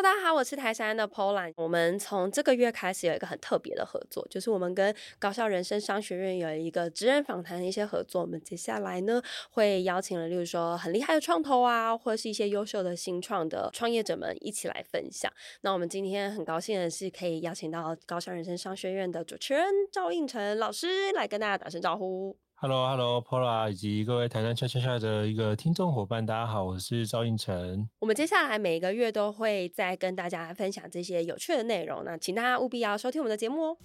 大家好，我是台山的 Polan。我们从这个月开始有一个很特别的合作，就是我们跟高校人生商学院有一个职人访谈的一些合作。我们接下来呢会邀请了，例如说很厉害的创投啊，或者是一些优秀的新创的创业者们一起来分享。那我们今天很高兴的是可以邀请到高校人生商学院的主持人赵应成老师来跟大家打声招呼。Hello，Hello，Pola 以及各位台杉 Chat Chat Chat 的一个听众伙伴，大家好，我是赵应成。我们接下来每一个月都会再跟大家分享这些有趣的内容，那请大家务必要收听我们的节目哦。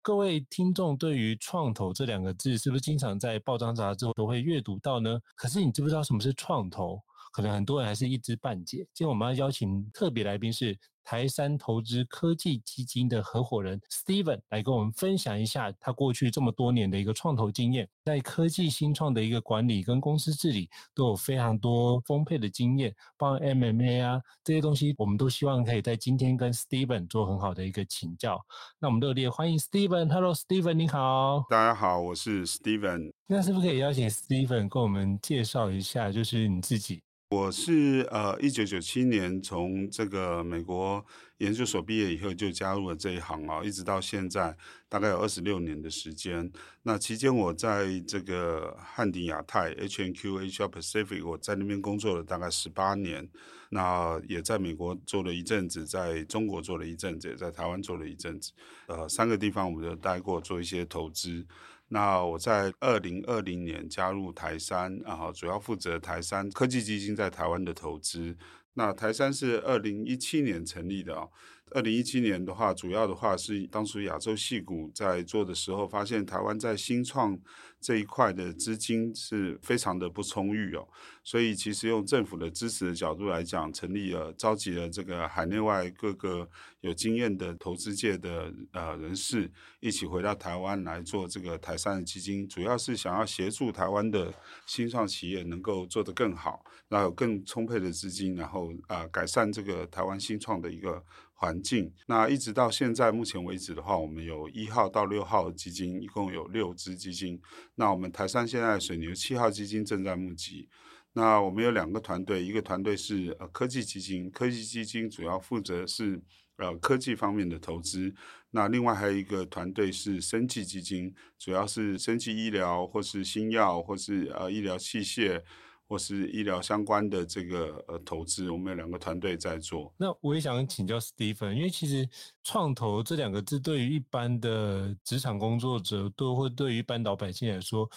各位听众，对于创投这两个字，是不是经常在报章杂志都会阅读到呢？可是你知不知道什么是创投？可能很多人还是一知半解。今天我们要邀请特别来宾是台山投资科技基金的合伙人 Steven 来跟我们分享一下他过去这么多年的一个创投经验，在科技新创的一个管理跟公司治理都有非常多丰沛的经验，包括 MMA 啊这些东西，我们都希望可以在今天跟 Steven 做很好的一个请教。那我们热烈欢迎 Steven。Hello，Steven，你好。大家好，我是 Steven。那是不是可以邀请 Steven 跟我们介绍一下，就是你自己？我是呃，一九九七年从这个美国研究所毕业以后就加入了这一行啊，一直到现在大概有二十六年的时间。那期间我在这个汉鼎亚太 H&Q Asia Pacific，我在那边工作了大概十八年。那也在美国做了一阵子，在中国做了一阵子，也在台湾做了一阵子。呃，三个地方我们都待过，做一些投资。那我在二零二零年加入台山，然后主要负责台山科技基金在台湾的投资。那台山是二零一七年成立的啊。二零一七年的话，主要的话是当初亚洲戏股在做的时候，发现台湾在新创这一块的资金是非常的不充裕哦，所以其实用政府的支持的角度来讲，成立了召集了这个海内外各个有经验的投资界的呃人士一起回到台湾来做这个台杉的基金，主要是想要协助台湾的新创企业能够做得更好，然后有更充沛的资金，然后啊、改善这个台湾新创的一个。环境，那一直到现在目前为止的话，我们有一号到六号基金，一共有六支基金。那我们台山现在水牛七号基金正在募集。那我们有两个团队，一个团队是呃科技基金，科技基金主要负责是呃科技方面的投资。那另外还有一个团队是生技基金，主要是生技医疗或是新药或是呃医疗器械。或是医疗相关的这个呃投资，我们有两个团队在做。那我也想请教 Steven，因为其实创投这两个字对于一般的职场工作者，都会对于一般老百姓来说，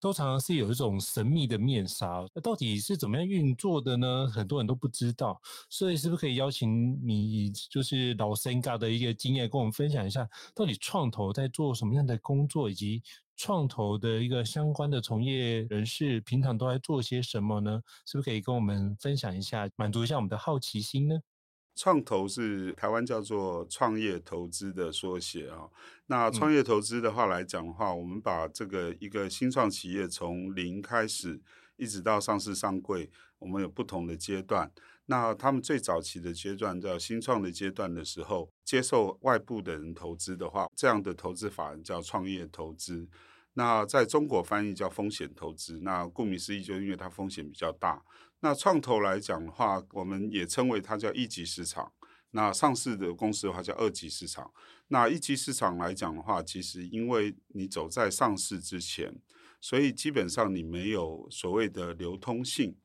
都常常是有一种神秘的面纱。那到底是怎么样运作的呢？很多人都不知道。所以是不是可以邀请你，就是老森嘎的一个经验，跟我们分享一下，到底创投在做什么样的工作，以及创投的一个相关的从业人士，平常都在做些什么呢？是不是可以跟我们分享一下，满足一下我们的好奇心呢？创投是台湾叫做创业投资的缩写啊。那创业投资的话来讲的话，嗯、我们把这个一个新创企业从零开始，一直到上市上柜，我们有不同的阶段。那他们最早期的阶段叫新创的阶段的时候，接受外部的人投资的话，这样的投资法人叫创业投资。那在中国翻译叫风险投资。那顾名思义，就因为它风险比较大。那创投来讲的话，我们也称为它叫一级市场。那上市的公司的话叫二级市场。那一级市场来讲的话，其实因为你走在上市之前，所以基本上你没有所谓的流通性。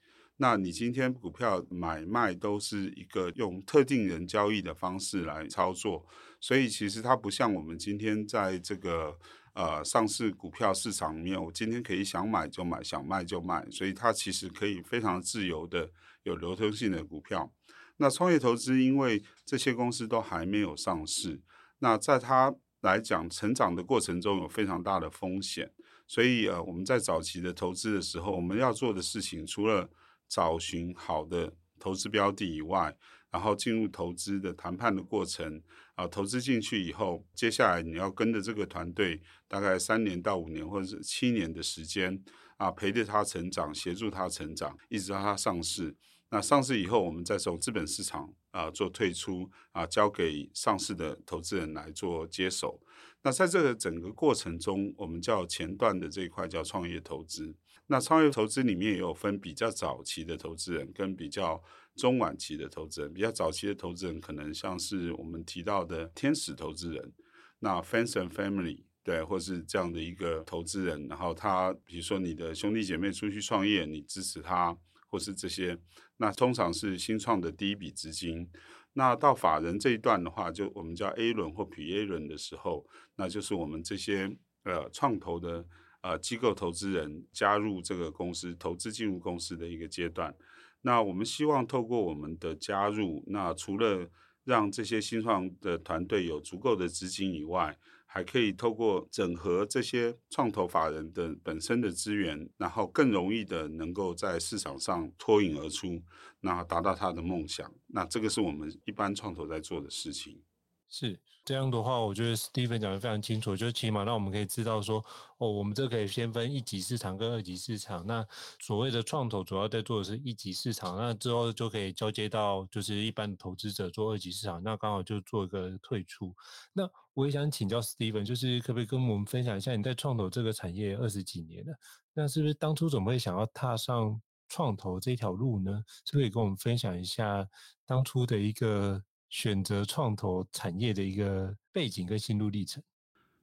那你今天股票买卖都是一个用特定人交易的方式来操作，所以其实它不像我们今天在这个呃上市股票市场里面，我今天可以想买就买，想卖就卖，所以它其实可以非常自由的有流通性的股票。那创业投资，因为这些公司都还没有上市，那在它来讲成长的过程中有非常大的风险，所以呃我们在早期的投资的时候，我们要做的事情除了找寻好的投资标的以外，然后进入投资的谈判的过程啊，投资进去以后，接下来你要跟着这个团队大概三年到五年或者是七年的时间啊，陪着他成长，协助他成长，一直到他上市。那上市以后，我们再从资本市场啊做退出啊，交给上市的投资人来做接手。那在这个整个过程中，我们叫前段的这一块叫创业投资。那创业投资里面也有分比较早期的投资人跟比较中晚期的投资人。比较早期的投资人可能像是我们提到的天使投资人，那 fans and Family 对，或是这样的一个投资人。然后他比如说你的兄弟姐妹出去创业，你支持他，或是这些。那通常是新创的第一笔资金。那到法人这一段的话，就我们叫 A 轮或 P A 轮的时候，那就是我们这些呃创投的。呃，机构投资人加入这个公司，投资进入公司的一个阶段。那我们希望透过我们的加入，那除了让这些新创的团队有足够的资金以外，还可以透过整合这些创投法人的本身的资源，然后更容易的能够在市场上脱颖而出，那达到他的梦想。那这个是我们一般创投在做的事情。是。这样的话，我觉得 Steven 讲的非常清楚，就起码让我们可以知道说，哦，我们这可以先分一级市场跟二级市场。那所谓的创投主要在做的是一级市场，那之后就可以交接到就是一般的投资者做二级市场，那刚好就做一个退出。那我也想请教 Steven，就是可不可以跟我们分享一下你在创投这个产业二十几年了，那是不是当初怎么会想要踏上创投这条路呢？是不是可以跟我们分享一下当初的一个？选择创投产业的一个背景跟心路历程。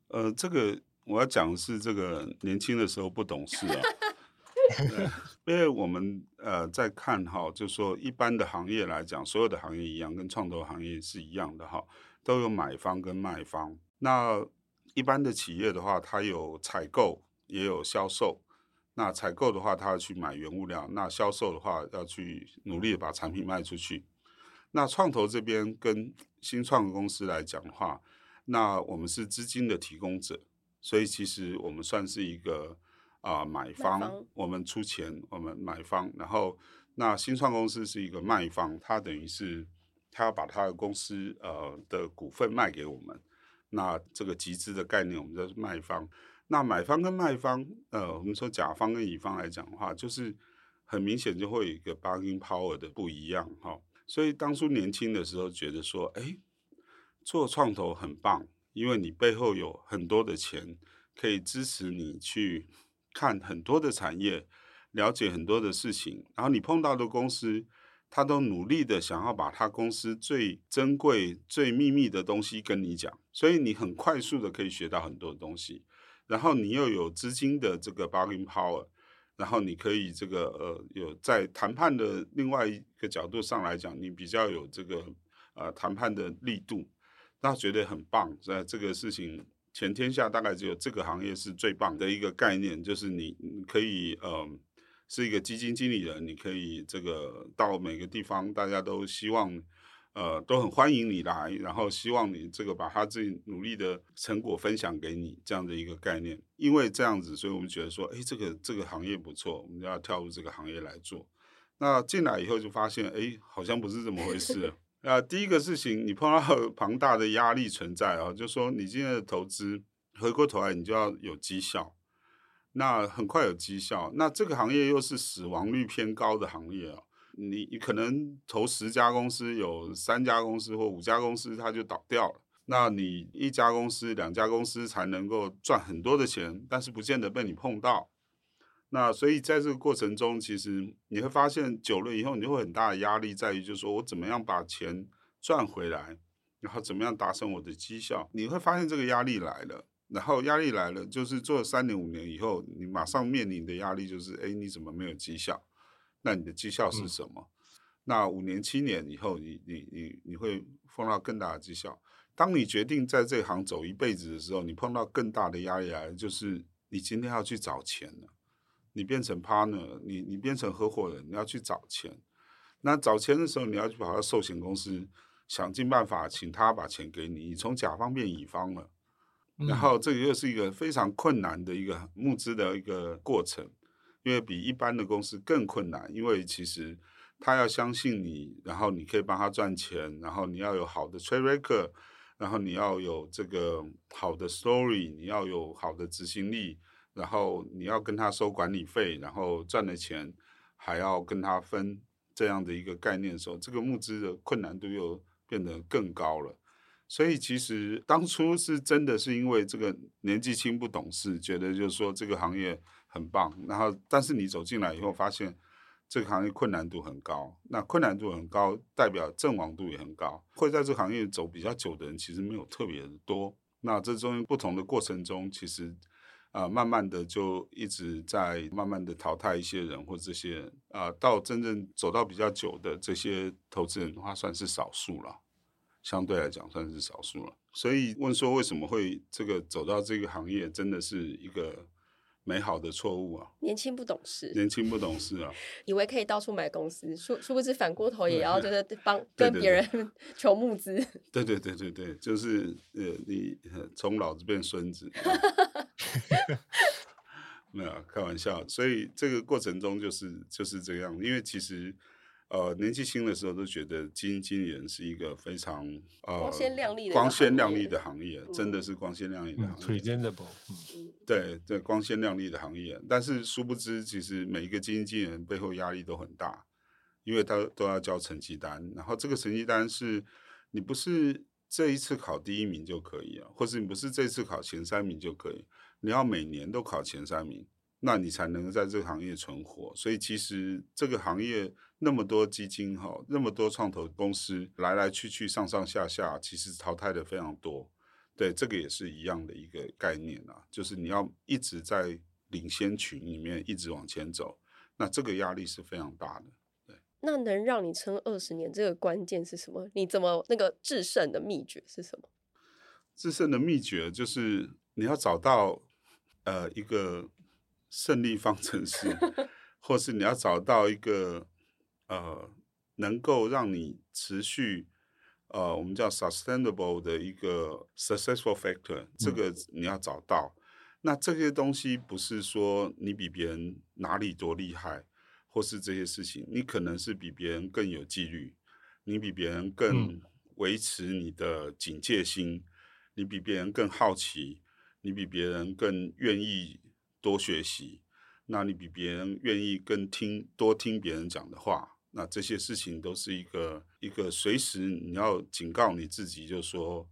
呃，这个我要讲的是这个年轻的时候不懂事啊。因为我们呃在看哈，就说一般的行业来讲，所有的行业一样，跟创投行业是一样的哈，都有买方跟卖方。那一般的企业的话，它有采购也有销售。那采购的话，它要去买原物料；那销售的话，要去努力的把产品卖出去。那创投这边跟新创公司来讲的话，那我们是资金的提供者，所以其实我们算是一个啊、呃、买方，我们出钱，我们买方。然后那新创公司是一个卖方，他等于是他要把他的公司呃的股份卖给我们。那这个集资的概念，我们叫卖方。那买方跟卖方，呃，我们说甲方跟乙方来讲的话，就是很明显就会有一个 bargaining power 的不一样哈。哦所以当初年轻的时候觉得说，哎，做创投很棒，因为你背后有很多的钱可以支持你去看很多的产业，了解很多的事情。然后你碰到的公司，他都努力的想要把他公司最珍贵、最秘密的东西跟你讲，所以你很快速的可以学到很多东西。然后你又有资金的这个 backing power。然后你可以这个呃有在谈判的另外一个角度上来讲，你比较有这个呃谈判的力度，那觉得很棒。在这个事情，全天下大概只有这个行业是最棒的一个概念，就是你可以呃是一个基金经理人，你可以这个到每个地方，大家都希望。呃，都很欢迎你来，然后希望你这个把他自己努力的成果分享给你，这样的一个概念。因为这样子，所以我们觉得说，哎，这个这个行业不错，我们要跳入这个行业来做。那进来以后就发现，哎，好像不是这么回事。啊，第一个事情，你碰到 庞大的压力存在啊，就说你今天的投资，回过头来你就要有绩效，那很快有绩效。那这个行业又是死亡率偏高的行业啊。你你可能投十家公司，有三家公司或五家公司它就倒掉了。那你一家公司、两家公司才能够赚很多的钱，但是不见得被你碰到。那所以在这个过程中，其实你会发现久了以后，你会很大的压力在于，就是说我怎么样把钱赚回来，然后怎么样达成我的绩效。你会发现这个压力来了，然后压力来了，就是做了三年五年以后，你马上面临的压力就是，哎，你怎么没有绩效？那你的绩效是什么？嗯、那五年七年以后你，你你你你会碰到更大的绩效。当你决定在这行走一辈子的时候，你碰到更大的压力来，就是你今天要去找钱了。你变成 partner，你你变成合伙人，你要去找钱。那找钱的时候，你要去跑到寿险公司，想尽办法请他把钱给你。你从甲方变乙方了，嗯、然后这个又是一个非常困难的一个募资的一个过程。因为比一般的公司更困难，因为其实他要相信你，然后你可以帮他赚钱，然后你要有好的 track record，然后你要有这个好的 story，你要有好的执行力，然后你要跟他收管理费，然后赚了钱还要跟他分这样的一个概念的时候，这个募资的困难度又变得更高了。所以其实当初是真的是因为这个年纪轻不懂事，觉得就是说这个行业很棒，然后但是你走进来以后发现这个行业困难度很高，那困难度很高代表阵亡度也很高，会在这个行业走比较久的人其实没有特别的多。那这中间不同的过程中，其实啊、慢慢的就一直在慢慢的淘汰一些人或这些人啊、到真正走到比较久的这些投资人的话，算是少数了。相对来讲算是少数了，所以问说为什么会这个走到这个行业，真的是一个美好的错误啊！年轻不懂事，年轻不懂事啊，以为可以到处买公司，殊殊不知反过头也要 就是帮跟别人 求募资。对对对对对，就是呃，你从老子变孙子，没有开玩笑，所以这个过程中就是就是这样，因为其实。呃，年纪轻的时候都觉得基金经理人是一个非常呃光鲜亮丽的光鲜亮丽的行业，嗯、真的是光鲜亮丽的行业。presentable，对对，光鲜亮丽的行业。但是殊不知，其实每一个基金经理人背后压力都很大，因为他都要交成绩单，然后这个成绩单是你不是这一次考第一名就可以啊，或是你不是这次考前三名就可以，你要每年都考前三名。那你才能在这个行业存活。所以其实这个行业那么多基金哈，那么多创投公司来来去去上上下下，其实淘汰的非常多。对，这个也是一样的一个概念啊，就是你要一直在领先群里面一直往前走，那这个压力是非常大的。对，那能让你撑二十年，这个关键是什么？你怎么那个制胜的秘诀是什么？制胜的秘诀就是你要找到呃一个。胜利方程式，或是你要找到一个呃，能够让你持续呃，我们叫 sustainable 的一个 successful factor，这个你要找到。嗯、那这些东西不是说你比别人哪里多厉害，或是这些事情，你可能是比别人更有纪律，你比别人更维持你的警戒心，嗯、你比别人更好奇，你比别人更愿意。多学习，那你比别人愿意更听多听别人讲的话，那这些事情都是一个一个随时你要警告你自己，就说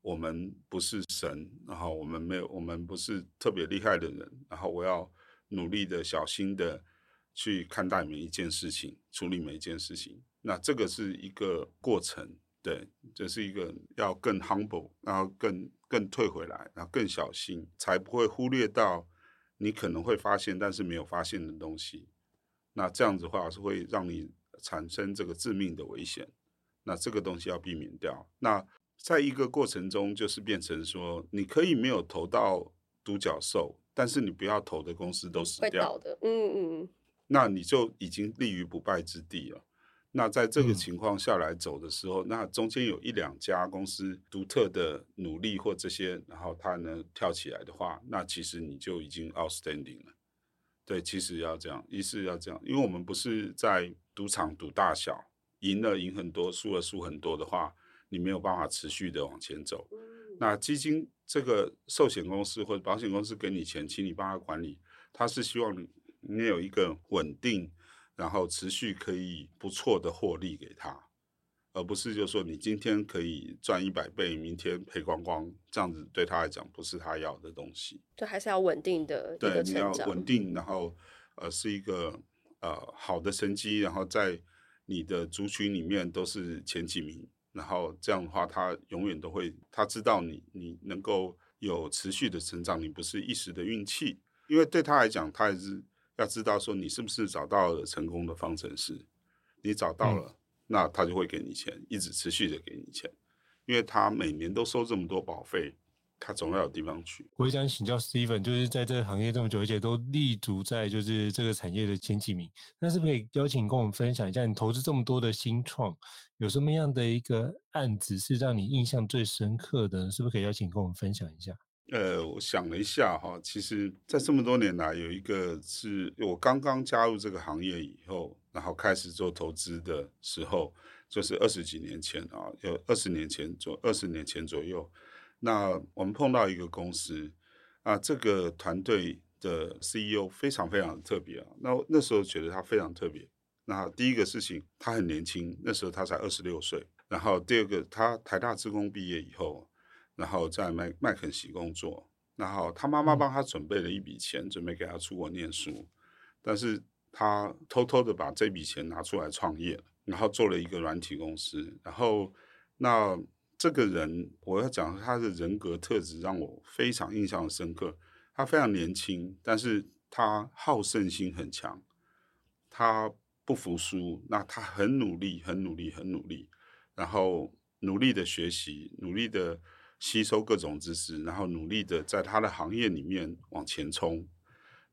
我们不是神，然后我们没有，我们不是特别厉害的人，然后我要努力的、小心的去看待每一件事情，处理每一件事情。那这个是一个过程，对，这是一个要更 humble，然后更更退回来，然后更小心，才不会忽略到。你可能会发现，但是没有发现的东西，那这样子的话是会让你产生这个致命的危险。那这个东西要避免掉。那在一个过程中，就是变成说，你可以没有投到独角兽，但是你不要投的公司都死掉的。嗯嗯。那你就已经立于不败之地了。那在这个情况下来走的时候，嗯、那中间有一两家公司独特的努力或这些，然后它能跳起来的话，那其实你就已经 outstanding 了。对，其实要这样，一是要这样，因为我们不是在赌场赌大小，赢了赢很多，输了输很多的话，你没有办法持续的往前走。那基金这个寿险公司或者保险公司给你钱，请你帮他管理，他是希望你你有一个稳定。然后持续可以不错的获利给他，而不是就说你今天可以赚一百倍，明天赔光光，这样子对他来讲不是他要的东西。对，还是要稳定的。对，你要稳定，然后呃是一个呃好的成绩，然后在你的族群里面都是前几名，然后这样的话他永远都会他知道你你能够有持续的成长，你不是一时的运气，因为对他来讲他也是。要知道说你是不是找到了成功的方程式，你找到了，嗯、那他就会给你钱，一直持续的给你钱，因为他每年都收这么多保费，他总要有地方去。我想请教 Steven，就是在这个行业这么久，而且都立足在就是这个产业的前几名，那是不是可以邀请跟我们分享一下，你投资这么多的新创，有什么样的一个案子是让你印象最深刻的？是不是可以邀请跟我们分享一下？呃，我想了一下哈，其实，在这么多年来，有一个是我刚刚加入这个行业以后，然后开始做投资的时候，就是二十几年前啊，有二十年前左二十年前左右，那我们碰到一个公司啊，这个团队的 CEO 非常非常特别啊，那那时候觉得他非常特别。那第一个事情，他很年轻，那时候他才二十六岁。然后第二个，他台大资工毕业以后，然后在麦麦肯锡工作。然后他妈妈帮他准备了一笔钱，准备给他出国念书。但是他偷偷的把这笔钱拿出来创业，然后做了一个软体公司。然后那这个人，我要讲他的人格特质让我非常印象深刻。他非常年轻，但是他好胜心很强，他不服输。那他很努力，很努力，很努力。然后努力的学习，努力的吸收各种知识，然后努力的在他的行业里面往前冲。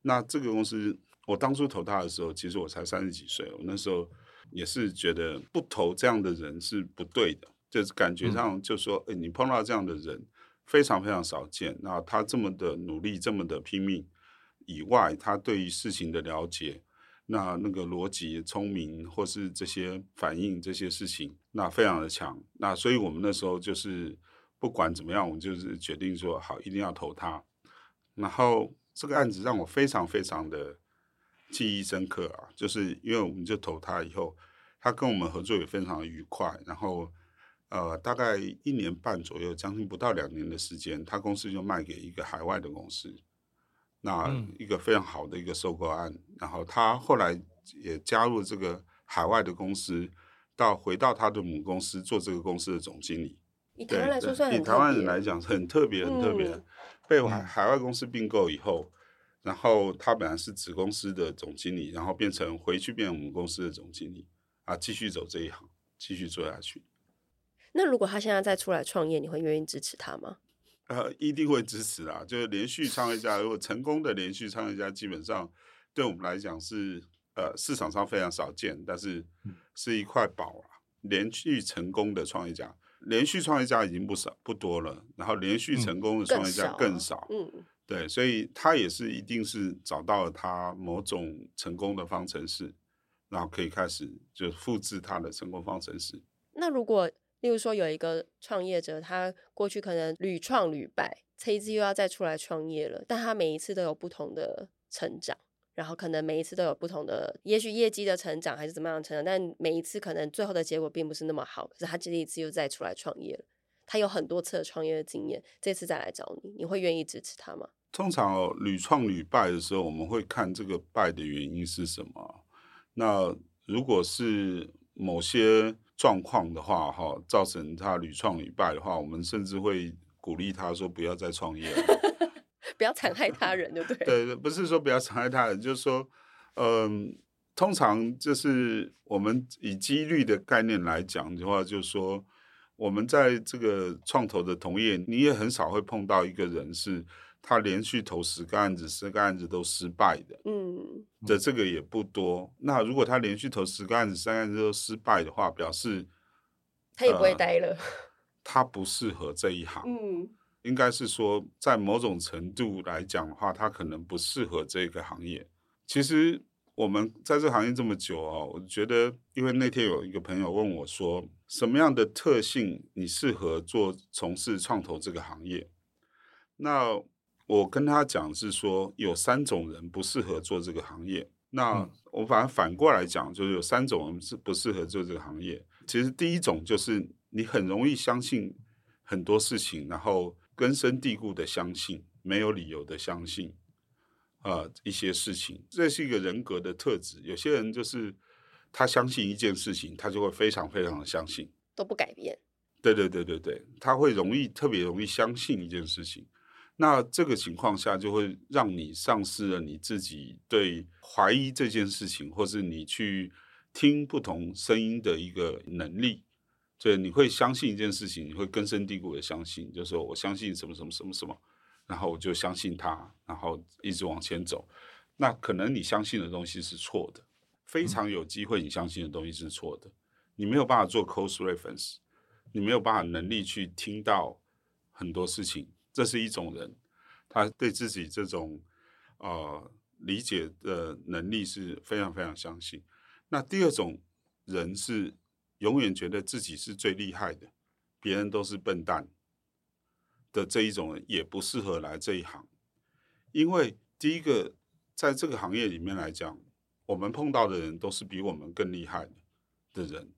那这个公司，我当初投他的时候，其实我才三十几岁，我那时候也是觉得不投这样的人是不对的，就是感觉上就说，哎，你碰到这样的人非常非常少见。那他这么的努力，这么的拼命以外，他对于事情的了解。那那个逻辑聪明，或是这些反应这些事情，那非常的强。那所以我们那时候就是不管怎么样，我们就是决定说好，一定要投他。然后这个案子让我非常非常的记忆深刻啊，就是因为我们就投他以后，他跟我们合作也非常的愉快。然后呃，大概一年半左右，将近不到两年的时间，他公司就卖给一个海外的公司。那一个非常好的一个收购案，嗯、然后他后来也加入这个海外的公司，到回到他的母公司做这个公司的总经理。以台湾来说算很，以台湾人来讲很特别，很特别。嗯、被海海外公司并购以后，然后他本来是子公司的总经理，然后变成回去变我们公司的总经理啊，继续走这一行，继续做下去。那如果他现在再出来创业，你会愿意支持他吗？呃，一定会支持啊！就是连续创业家，如果成功的连续创业家，基本上对我们来讲是呃市场上非常少见，但是是一块宝啊！连续成功的创业家，连续创业家已经不少不多了，然后连续成功的创业家更少。嗯，嗯对，所以他也是一定是找到了他某种成功的方程式，然后可以开始就复制他的成功方程式。那如果例如说，有一个创业者，他过去可能屡创屡败，这一次又要再出来创业了，但他每一次都有不同的成长，然后可能每一次都有不同的，也许业绩的成长还是怎么样成长，但每一次可能最后的结果并不是那么好。可是他这一次又再出来创业了，他有很多次的创业的经验，这次再来找你，你会愿意支持他吗？通常哦，屡创屡败的时候，我们会看这个败的原因是什么。那如果是某些状况的话，哈，造成他屡创屡败的话，我们甚至会鼓励他说不要再创业了，不要残害他人，对不对？对，不是说不要残害他人，就是说，嗯，通常就是我们以几率的概念来讲的话，就是说，我们在这个创投的同业，你也很少会碰到一个人是。他连续投十个案子，十个案子都失败的，嗯，的这个也不多。那如果他连续投十个案子，三个案子都失败的话，表示他也不会待了。呃，他不适合这一行，嗯，应该是说，在某种程度来讲的话，他可能不适合这个行业。其实我们在这行业这么久啊，我觉得，因为那天有一个朋友问我说，什么样的特性你适合做从事创投这个行业？那我跟他讲是说，有三种人不适合做这个行业。那我反而反过来讲，就是有三种人是不适合做这个行业。其实第一种就是你很容易相信很多事情，然后根深蒂固的相信，没有理由的相信，呃，一些事情。这是一个人格的特质。有些人就是他相信一件事情，他就会非常非常的相信，都不改变。对对对对对，他会容易特别容易相信一件事情。那这个情况下，就会让你丧失了你自己对怀疑这件事情，或是你去听不同声音的一个能力。所以你会相信一件事情，你会根深蒂固的相信，就是说我相信什么什么什么什么，然后我就相信他，然后一直往前走。那可能你相信的东西是错的，非常有机会你相信的东西是错的。你没有办法做 close reference，你没有办法能力去听到很多事情。这是一种人，他对自己这种呃理解的能力是非常非常相信。那第二种人是永远觉得自己是最厉害的，别人都是笨蛋的这一种人，也不适合来这一行，因为第一个在这个行业里面来讲，我们碰到的人都是比我们更厉害的人，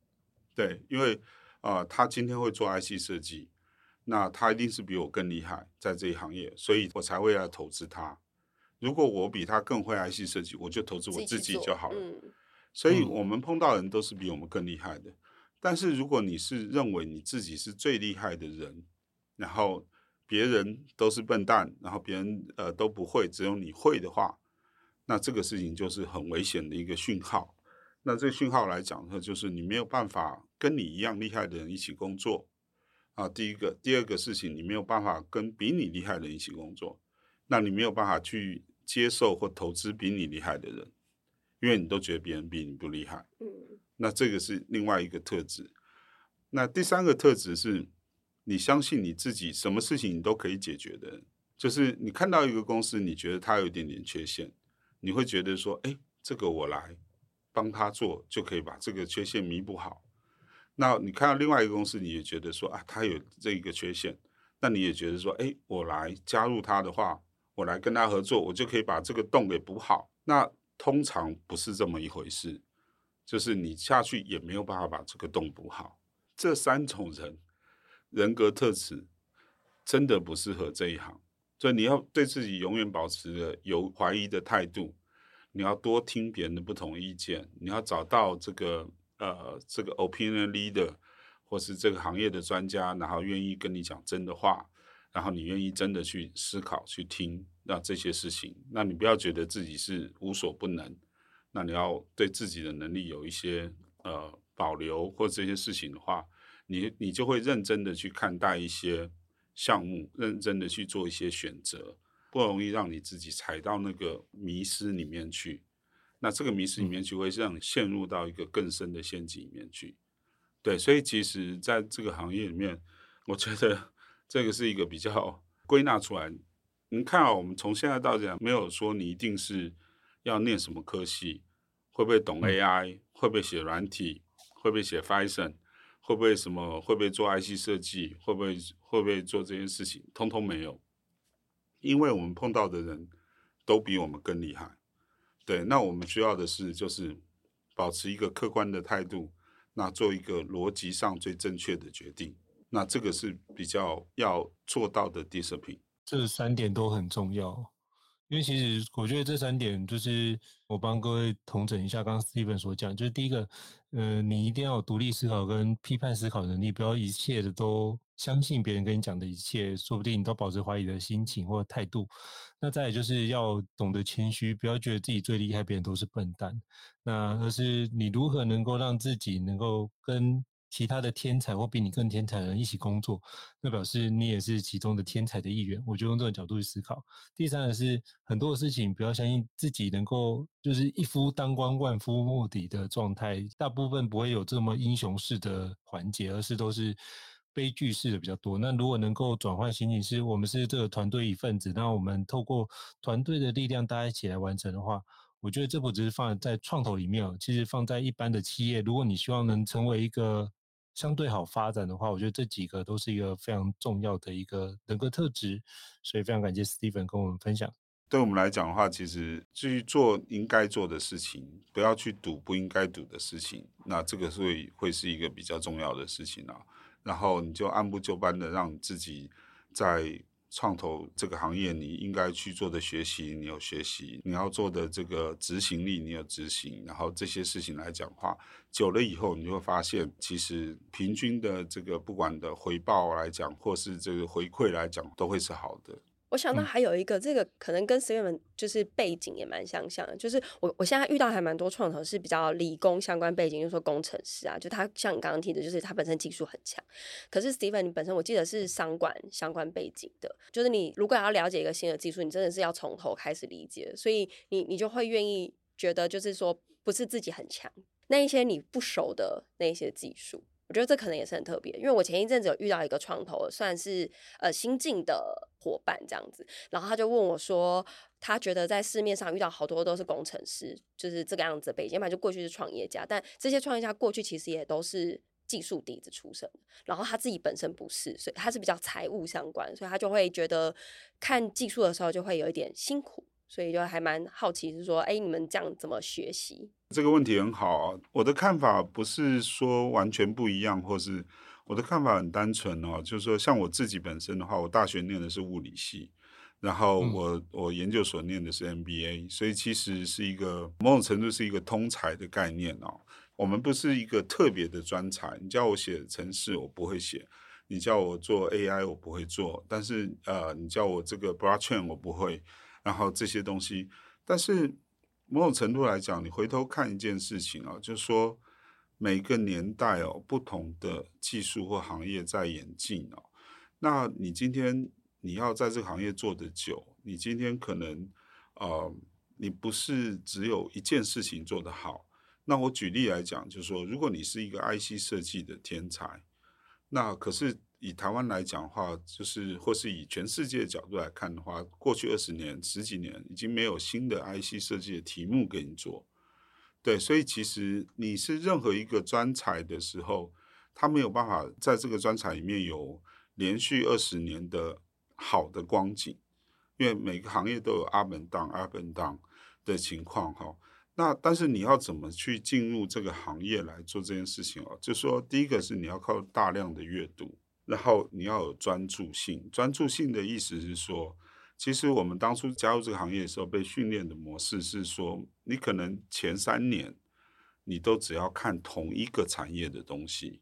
对，因为啊、呃，他今天会做 IC 设计。那他一定是比我更厉害，在这一行业，所以我才会来投资他。如果我比他更会 IC 设计，我就投资我自己就好了。嗯、所以，我们碰到的人都是比我们更厉害的。但是，如果你是认为你自己是最厉害的人，然后别人都是笨蛋，然后别人呃都不会，只有你会的话，那这个事情就是很危险的一个讯号。那这个讯号来讲呢，就是你没有办法跟你一样厉害的人一起工作。啊，第一个，第二个事情，你没有办法跟比你厉害的人一起工作，那你没有办法去接受或投资比你厉害的人，因为你都觉得别人比你不厉害。嗯，那这个是另外一个特质。那第三个特质是，你相信你自己，什么事情你都可以解决的，就是你看到一个公司，你觉得它有一点点缺陷，你会觉得说，哎，这个我来帮他做，就可以把这个缺陷弥补好。那你看到另外一个公司，你也觉得说啊，他有这一个缺陷，那你也觉得说，哎，我来加入他的话，我来跟他合作，我就可以把这个洞给补好。那通常不是这么一回事，就是你下去也没有办法把这个洞补好。这三种人人格特质真的不适合这一行，所以你要对自己永远保持着有怀疑的态度，你要多听别人的不同意见，你要找到这个。呃，这个 opinion leader 或是这个行业的专家，然后愿意跟你讲真的话，然后你愿意真的去思考、去听，那这些事情，那你不要觉得自己是无所不能，那你要对自己的能力有一些呃保留，或这些事情的话，你你就会认真的去看待一些项目，认真的去做一些选择，不容易让你自己踩到那个迷失里面去。那这个迷失里面就会让你陷入到一个更深的陷阱里面去，对，所以其实在这个行业里面，我觉得这个是一个比较归纳出来。你看啊，我们从现在到这样，没有说你一定是要念什么科系，会不会懂 AI，会不会写软体，会不会写 Python，会不会什么，会不会做 IC 设计，会不会会不会做这件事情，通通没有，因为我们碰到的人都比我们更厉害。对，那我们需要的是，就是保持一个客观的态度，那做一个逻辑上最正确的决定，那这个是比较要做到的 discipline。这三点都很重要，因为其实我觉得这三点就是我帮各位统整一下，刚刚 Steven 所讲，就是第一个，呃，你一定要有独立思考跟批判思考能力，不要一切的都相信别人跟你讲的一切，说不定你都保持怀疑的心情或态度。那再来就是要懂得谦虚，不要觉得自己最厉害，别人都是笨蛋。那而是你如何能够让自己能够跟其他的天才或比你更天才的人一起工作，那表示你也是其中的天才的一员。我就用这种角度去思考。第三个是很多事情，不要相信自己能够就是一夫当关万夫莫敌的状态，大部分不会有这么英雄式的环节，而是都是。悲剧式的比较多。那如果能够转换心情，是我们是这个团队一份子，那我们透过团队的力量，大家一起来完成的话，我觉得这不只是放在创投里面，其实放在一般的企业，如果你希望能成为一个相对好发展的话，我觉得这几个都是一个非常重要的一个人格特质。所以非常感谢 Steven 跟我们分享。对我们来讲的话，其实去做应该做的事情，不要去赌不应该赌的事情，那这个会会是一个比较重要的事情啊。然后你就按部就班的让自己在创投这个行业，你应该去做的学习，你有学习；你要做的这个执行力，你有执行。然后这些事情来讲话，久了以后，你就会发现，其实平均的这个不管的回报来讲，或是这个回馈来讲，都会是好的。我想到还有一个，嗯、这个可能跟 Steven 就是背景也蛮相像的，就是我我现在遇到还蛮多创投是比较理工相关背景，就是说工程师啊，就他像你刚刚提的，就是他本身技术很强。可是 Steven 你本身我记得是商管相关背景的，就是你如果要了解一个新的技术，你真的是要从头开始理解，所以你你就会愿意觉得就是说不是自己很强，那一些你不熟的那一些技术，我觉得这可能也是很特别。因为我前一阵子有遇到一个创投，算是呃新进的。伙伴这样子。然后他就问我说，他觉得在市面上遇到好多都是工程师，就是这个样子北京嘛，就过去是创业家，但这些创业家过去其实也都是技术底子出身，然后他自己本身不是，所以他是比较财务相关，所以他就会觉得看技术的时候就会有一点辛苦。所以就还蛮好奇，是说，哎，你们这样怎么学习？这个问题很好啊。我的看法不是说完全不一样，或是我的看法很单纯哦，就是说，像我自己本身的话，我大学念的是物理系，然后我、嗯、我研究所念的是 MBA，所以其实是一个某种程度是一个通才的概念哦。我们不是一个特别的专才，你叫我写程式，我不会写；你叫我做 AI，我不会做。但是呃，你叫我这个 blockchain，我不会。然后这些东西，但是某种程度来讲，你回头看一件事情啊，就是说每个年代哦，不同的技术或行业在演进哦。那你今天你要在这个行业做得久，你今天可能呃，你不是只有一件事情做得好。那我举例来讲，就是说，如果你是一个 IC 设计的天才，那可是。以台湾来讲的话，就是或是以全世界的角度来看的话，过去二十年、十几年已经没有新的 IC 设计的题目给你做。对，所以其实你是任何一个专才的时候，他没有办法在这个专才里面有连续二十年的好的光景，因为每个行业都有 up and down、up and down 的情况哈。那但是你要怎么去进入这个行业来做这件事情哦？就说第一个是你要靠大量的阅读。然后你要有专注性，专注性的意思是说，其实我们当初加入这个行业的时候，被训练的模式是说，你可能前三年你都只要看同一个产业的东西，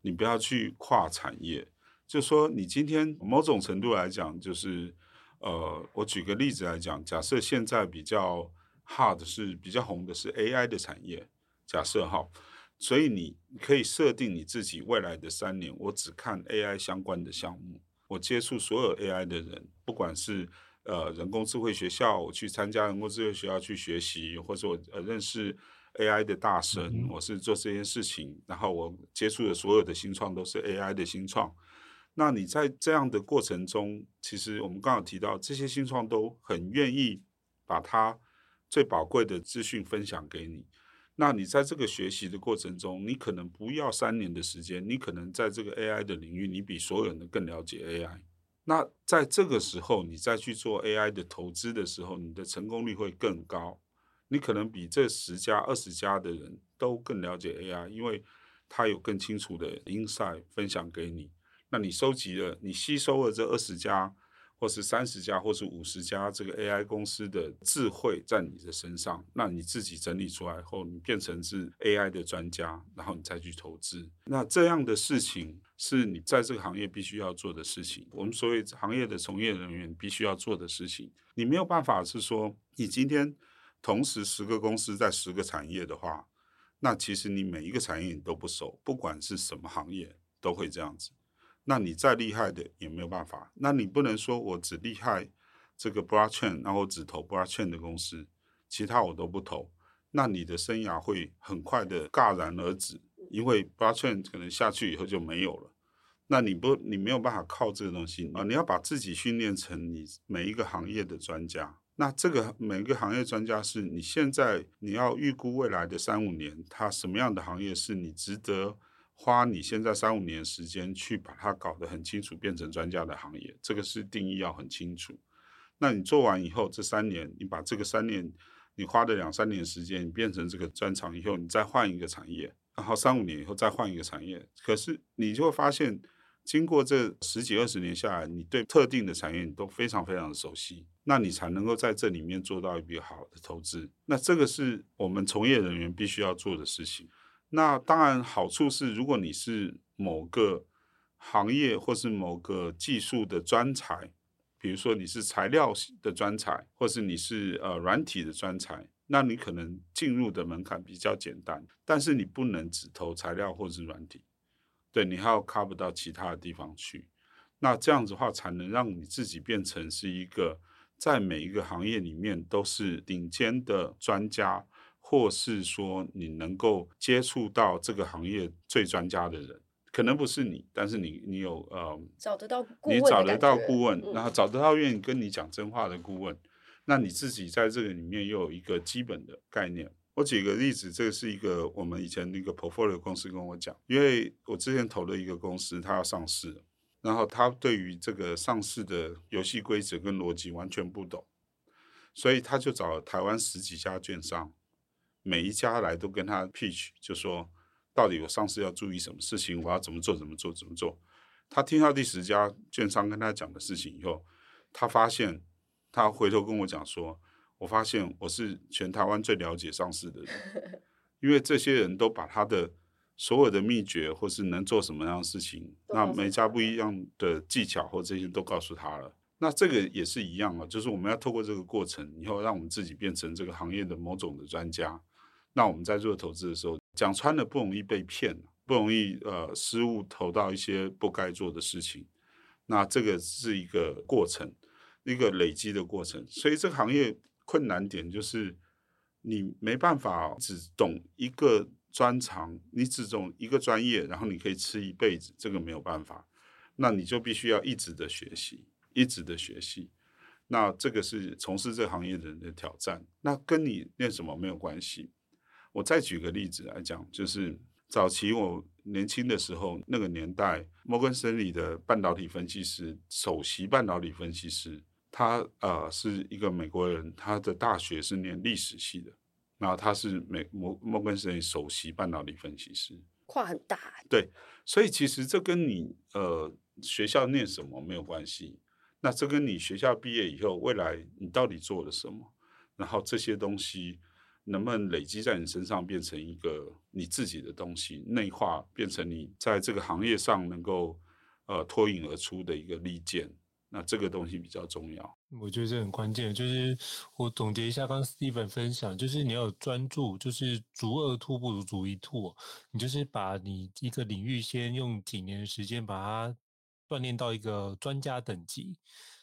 你不要去跨产业。就说你今天某种程度来讲，就是呃，我举个例子来讲，假设现在比较 hard 是比较红的是 AI 的产业，假设哈。所以你可以设定你自己未来的三年，我只看 AI 相关的项目，我接触所有 AI 的人，不管是呃人工智慧学校，我去参加人工智慧学校去学习，或者我呃认识 AI 的大神，我是做这件事情，然后我接触的所有的新创都是 AI 的新创。那你在这样的过程中，其实我们刚刚提到这些新创都很愿意把它最宝贵的资讯分享给你。那你在这个学习的过程中，你可能不要三年的时间，你可能在这个 AI 的领域，你比所有人都更了解 AI。那在这个时候，你再去做 AI 的投资的时候，你的成功率会更高。你可能比这十家、二十家的人都更了解 AI，因为他有更清楚的 insight 分享给你。那你收集了，你吸收了这二十家。或是三十家，或是五十家，这个 AI 公司的智慧在你的身上，那你自己整理出来后，你变成是 AI 的专家，然后你再去投资。那这样的事情是你在这个行业必须要做的事情。我们所谓行业的从业人员必须要做的事情，你没有办法是说，你今天同时十个公司在十个产业的话，那其实你每一个产业你都不熟，不管是什么行业都会这样子。那你再厉害的也没有办法。那你不能说我只厉害这个 blockchain，然后只投 blockchain 的公司，其他我都不投。那你的生涯会很快的戛然而止，因为 blockchain 可能下去以后就没有了。那你不，你没有办法靠这个东西啊！你要把自己训练成你每一个行业的专家。那这个每个行业专家是你现在你要预估未来的三五年，它什么样的行业是你值得。花你现在三五年时间去把它搞得很清楚，变成专家的行业，这个是定义要很清楚。那你做完以后，这三年你把这个三年你花的两三年时间，你变成这个专长以后，你再换一个产业，然后三五年以后再换一个产业。可是你就会发现，经过这十几二十年下来，你对特定的产业你都非常非常的熟悉，那你才能够在这里面做到一笔好的投资。那这个是我们从业人员必须要做的事情。那当然，好处是，如果你是某个行业或是某个技术的专才，比如说你是材料的专才，或是你是呃软体的专才，那你可能进入的门槛比较简单。但是你不能只投材料或是软体，对，你还要 cover 到其他的地方去。那这样子的话，才能让你自己变成是一个在每一个行业里面都是顶尖的专家。或是说你能够接触到这个行业最专家的人，可能不是你，但是你你有呃找得到顾问，你找得到顾问，嗯、然后找得到愿意跟你讲真话的顾问，那你自己在这个里面又有一个基本的概念。我举个例子，这个是一个我们以前那个 portfolio 公司跟我讲，因为我之前投了一个公司，它要上市，然后他对于这个上市的游戏规则跟逻辑完全不懂，所以他就找台湾十几家券商，每一家来都跟他 pitch，就说。到底我上市要注意什么事情？我要怎么做？怎么做？怎么做？他听到第十家券商跟他讲的事情以后，他发现，他回头跟我讲说：“我发现我是全台湾最了解上市的人，因为这些人都把他的所有的秘诀或是能做什么样的事情，那每家不一样的技巧或这些都告诉他了。那这个也是一样啊，就是我们要透过这个过程以后，让我们自己变成这个行业的某种的专家。那我们在做投资的时候。”讲穿了不容易被骗，不容易呃失误投到一些不该做的事情，那这个是一个过程，一个累积的过程。所以这个行业困难点就是你没办法只懂一个专长，你只懂一个专业，然后你可以吃一辈子，这个没有办法。那你就必须要一直的学习，一直的学习。那这个是从事这个行业的人的挑战。那跟你念什么没有关系。我再举个例子来讲，就是早期我年轻的时候，那个年代，摩根士丹利的半导体分析师，首席半导体分析师，他呃是一个美国人，他的大学是念历史系的，然后他是美摩摩根士丹利首席半导体分析师，跨很大。对，所以其实这跟你呃学校念什么没有关系，那这跟你学校毕业以后，未来你到底做了什么，然后这些东西。能不能累积在你身上，变成一个你自己的东西，内化变成你在这个行业上能够呃脱颖而出的一个利剑？那这个东西比较重要。我觉得这很关键。就是我总结一下，刚 Steven 分享，就是你要有专注，就是逐二兔不如逐一兔。你就是把你一个领域先用几年的时间把它锻炼到一个专家等级。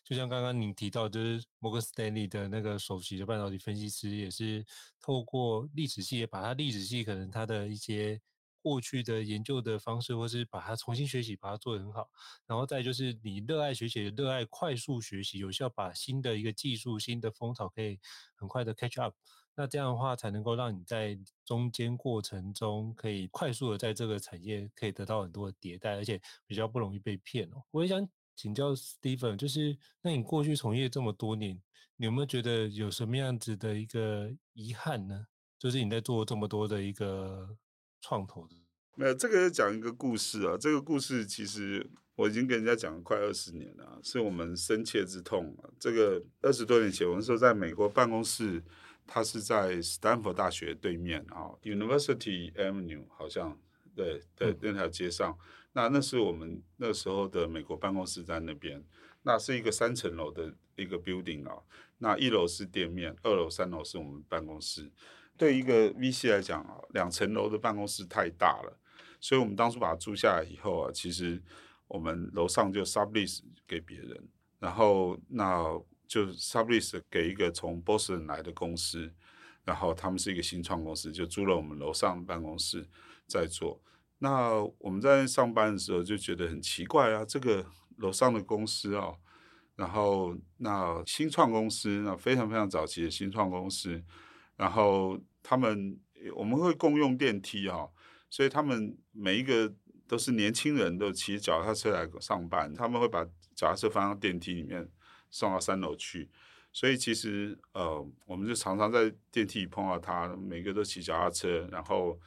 就像刚刚您提到，就是摩根斯丹利的那个首席的半导体分析师，也是透过历史系，也把他历史系可能他的一些过去的研究的方式，或是把它重新学习，把它做得很好。然后再就是你热爱学习，热爱快速学习，有效把新的一个技术、新的风潮可以很快的 catch up。那这样的话，才能够让你在中间过程中可以快速的在这个产业可以得到很多的迭代，而且比较不容易被骗哦。我也想。请教 Steven，就是那你过去从业这么多年，你有没有觉得有什么样子的一个遗憾呢？就是你在做这么多的一个创投的。没有，这个讲一个故事啊。这个故事其实我已经跟人家讲了快二十年了，是我们深切之痛。这个二十多年前，我们说在美国办公室，它是在斯坦福大学对面啊，University Avenue，好像对对那条街上。嗯那那是我们那时候的美国办公室在那边，那是一个三层楼的一个 building 啊，那一楼是店面，二楼、三楼是我们办公室。对一个 VC 来讲啊，两层楼的办公室太大了，所以我们当初把它租下来以后啊，其实我们楼上就 sublease 给别人，然后那就 sublease 给一个从 Boston 来的公司，然后他们是一个新创公司，就租了我们楼上办公室在做。那我们在上班的时候就觉得很奇怪啊，这个楼上的公司啊，然后那新创公司，那非常非常早期的新创公司，然后他们我们会共用电梯啊，所以他们每一个都是年轻人，都骑脚踏车来上班，他们会把脚踏车放到电梯里面送到三楼去，所以其实呃，我们就常常在电梯里碰到他，每个都骑脚踏车，然后。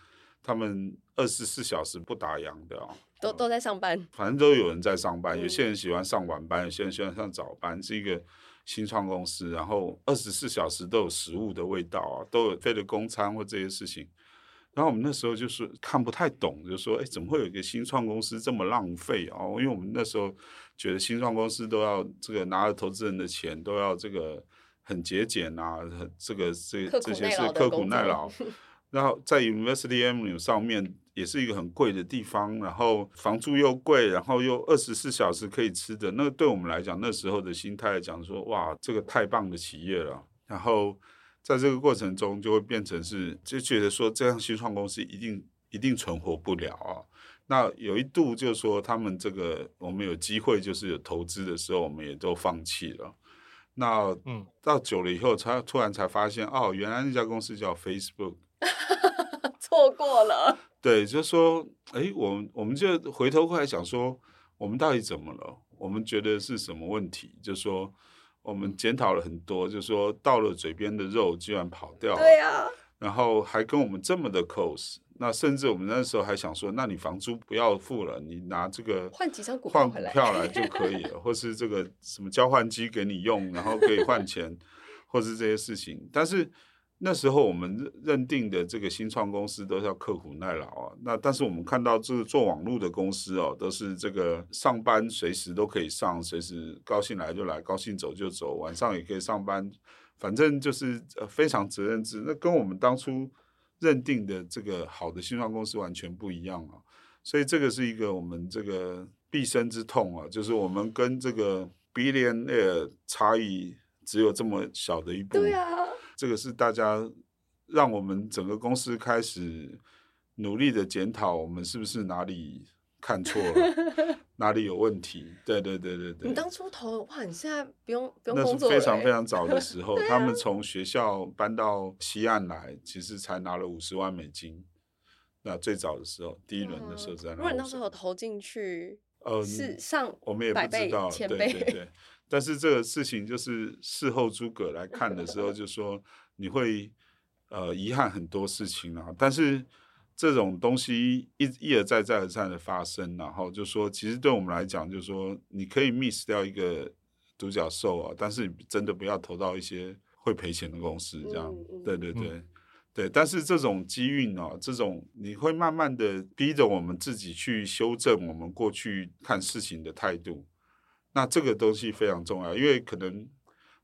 他们二十四小时不打烊的哦，都都在上班，反正都有人在上班。有些人喜欢上晚班，有些人喜欢上早班。是一个新创公司，然后二十四小时都有食物的味道啊，都有费的公餐或这些事情。然后我们那时候就是看不太懂，就说：哎，怎么会有一个新创公司这么浪费啊？因为我们那时候觉得新创公司都要这个拿着投资人的钱，都要这个很节俭啊，这个这这些是刻苦耐劳。然后在 University Avenue 上面也是一个很贵的地方，然后房租又贵，然后又二十四小时可以吃的，那对我们来讲，那时候的心态来讲说，哇，这个太棒的企业了。然后在这个过程中，就会变成是就觉得说，这样新创公司一定一定存活不了啊。那有一度就是说，他们这个我们有机会就是有投资的时候，我们也都放弃了。那嗯，到久了以后，才突然才发现，哦，原来那家公司叫 Facebook，错过了。对，就是说，哎，我们我们就回头过来想说，我们到底怎么了？我们觉得是什么问题？就是说，我们检讨了很多，就是说，到了嘴边的肉居然跑掉了。对呀。然后还跟我们这么的 close，那甚至我们那时候还想说，那你房租不要付了，你拿这个换几张股换股票来 就可以了，或是这个什么交换机给你用，然后可以换钱，或是这些事情。但是那时候我们认定的这个新创公司都是要刻苦耐劳啊。那但是我们看到这个做网络的公司哦，都是这个上班随时都可以上，随时高兴来就来，高兴走就走，晚上也可以上班。反正就是呃非常责任制，那跟我们当初认定的这个好的新创公司完全不一样啊，所以这个是一个我们这个毕生之痛啊，就是我们跟这个 billionaire 差异只有这么小的一步，对啊，这个是大家让我们整个公司开始努力的检讨，我们是不是哪里看错了。哪里有问题？对对对对对。你当初投哇，你现在不用不用工作了。那是非常非常早的时候，啊、他们从学校搬到西岸来，其实才拿了五十万美金。那最早的时候，第一轮的时候在那。如果你当时候投进去，呃，是上我们也不知道，千倍对对对。但是这个事情就是事后诸葛来看的时候，就说你会呃遗憾很多事情啊，但是。这种东西一一而再再而三的发生，然后就说，其实对我们来讲，就是说你可以 miss 掉一个独角兽啊，但是你真的不要投到一些会赔钱的公司，这样，嗯、对对对、嗯、对。但是这种机运哦，这种你会慢慢的逼着我们自己去修正我们过去看事情的态度，那这个东西非常重要，因为可能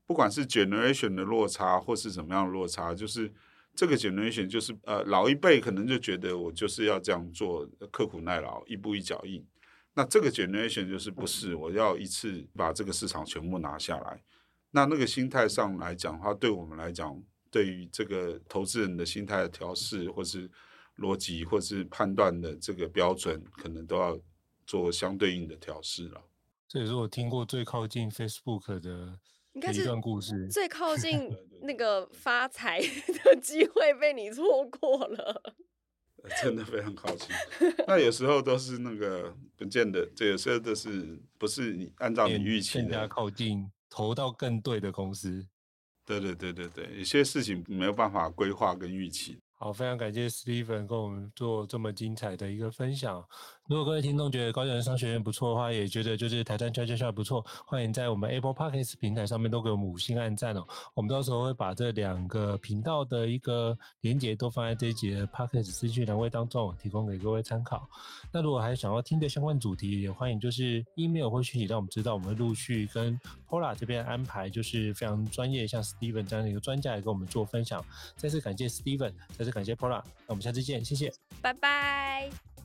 不管是 generation 的落差或是怎么样落差，就是。这个 generation 就是呃老一辈可能就觉得我就是要这样做，刻苦耐劳，一步一脚印。那这个 generation 就是不是我要一次把这个市场全部拿下来。那那个心态上来讲的话，对我们来讲，对于这个投资人的心态的调试，或是逻辑，或是判断的这个标准，可能都要做相对应的调试了。这也是我听过最靠近 Facebook 的。一段故事最靠近那个发财的机会被你错过了，真的非常靠近。那有时候都是那个不见得，这有时候都是不是你按照你预期的，更加靠近投到更对的公司。对对对对对，有些事情没有办法规划跟预期。好，非常感谢 Steven 跟我们做这么精彩的一个分享。如果各位听众觉得高效人商学院不错的话，也觉得就是台杉悄悄话不错，欢迎在我们 Apple Podcast 平台上面都给我们五星按赞哦。我们到时候会把这两个频道的一个连接都放在这一集的 Podcast 资讯栏位当中，提供给各位参考。那如果还想要听的相关主题，也欢迎就是 email 或讯息让我们知道，我们会陆续跟 Pola 这边安排，就是非常专业，像 Steven 这样的一个专家来跟我们做分享。再次感谢 Steven，再次感谢 Pola，那我们下次见，谢谢，拜拜。